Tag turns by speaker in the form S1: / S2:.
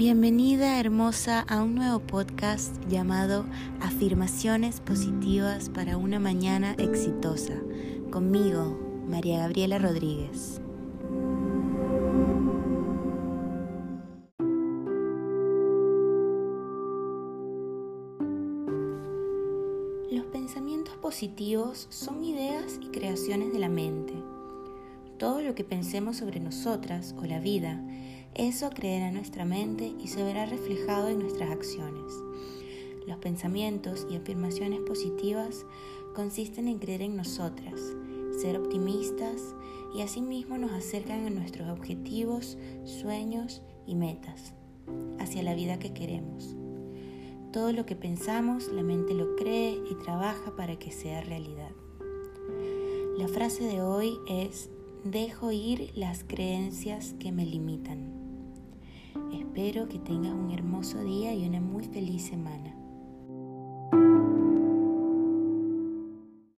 S1: Bienvenida hermosa a un nuevo podcast llamado Afirmaciones Positivas para una Mañana Exitosa. Conmigo, María Gabriela Rodríguez. Los pensamientos positivos son ideas y creaciones de la mente. Todo lo que pensemos sobre nosotras o la vida eso creerá nuestra mente y se verá reflejado en nuestras acciones. Los pensamientos y afirmaciones positivas consisten en creer en nosotras, ser optimistas y asimismo nos acercan a nuestros objetivos, sueños y metas, hacia la vida que queremos. Todo lo que pensamos, la mente lo cree y trabaja para que sea realidad. La frase de hoy es, dejo ir las creencias que me limitan. Espero que tengas un hermoso día y una muy feliz semana.